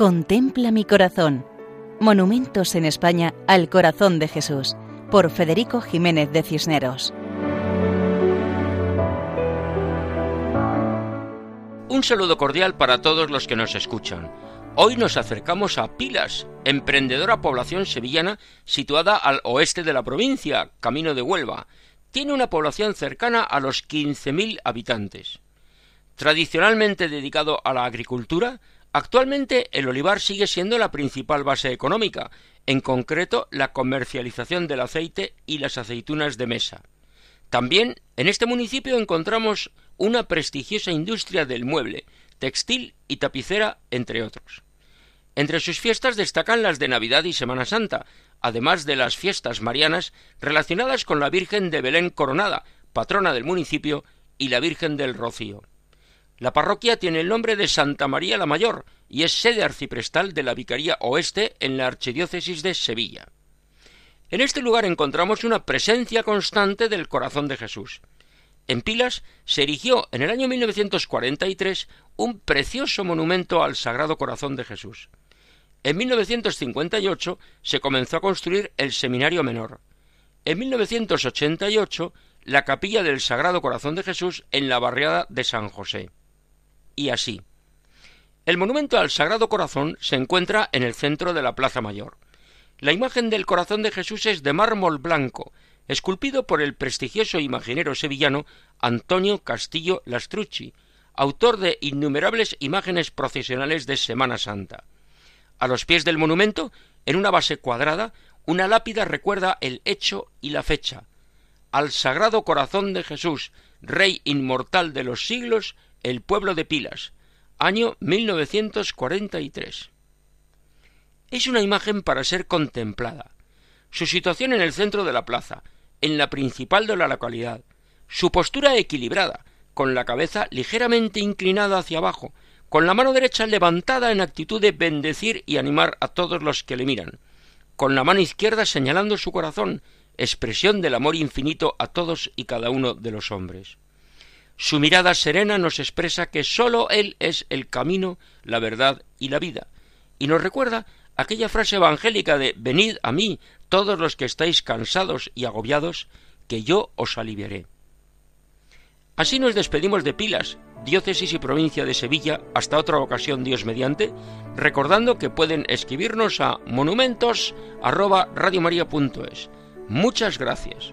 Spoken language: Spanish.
Contempla mi corazón. Monumentos en España al corazón de Jesús, por Federico Jiménez de Cisneros. Un saludo cordial para todos los que nos escuchan. Hoy nos acercamos a Pilas, emprendedora población sevillana situada al oeste de la provincia, camino de Huelva. Tiene una población cercana a los 15.000 habitantes. Tradicionalmente dedicado a la agricultura, Actualmente el olivar sigue siendo la principal base económica, en concreto la comercialización del aceite y las aceitunas de mesa. También en este municipio encontramos una prestigiosa industria del mueble, textil y tapicera, entre otros. Entre sus fiestas destacan las de Navidad y Semana Santa, además de las fiestas marianas relacionadas con la Virgen de Belén Coronada, patrona del municipio, y la Virgen del Rocío. La parroquia tiene el nombre de Santa María la Mayor y es sede arciprestal de la Vicaría Oeste en la Archidiócesis de Sevilla. En este lugar encontramos una presencia constante del corazón de Jesús. En Pilas se erigió en el año 1943 un precioso monumento al Sagrado Corazón de Jesús. En 1958 se comenzó a construir el Seminario Menor. En 1988 la Capilla del Sagrado Corazón de Jesús en la barriada de San José y así. El monumento al Sagrado Corazón se encuentra en el centro de la Plaza Mayor. La imagen del corazón de Jesús es de mármol blanco, esculpido por el prestigioso imaginero sevillano Antonio Castillo Lastrucci, autor de innumerables imágenes procesionales de Semana Santa. A los pies del monumento, en una base cuadrada, una lápida recuerda el hecho y la fecha. Al Sagrado Corazón de Jesús, Rey inmortal de los siglos, el pueblo de Pilas, año 1943. Es una imagen para ser contemplada. Su situación en el centro de la plaza, en la principal de la localidad, su postura equilibrada, con la cabeza ligeramente inclinada hacia abajo, con la mano derecha levantada en actitud de bendecir y animar a todos los que le miran, con la mano izquierda señalando su corazón, expresión del amor infinito a todos y cada uno de los hombres. Su mirada serena nos expresa que sólo Él es el camino, la verdad y la vida, y nos recuerda aquella frase evangélica de Venid a mí, todos los que estáis cansados y agobiados, que yo os aliviaré. Así nos despedimos de Pilas, diócesis y provincia de Sevilla, hasta otra ocasión Dios mediante, recordando que pueden escribirnos a monumentos Muchas gracias.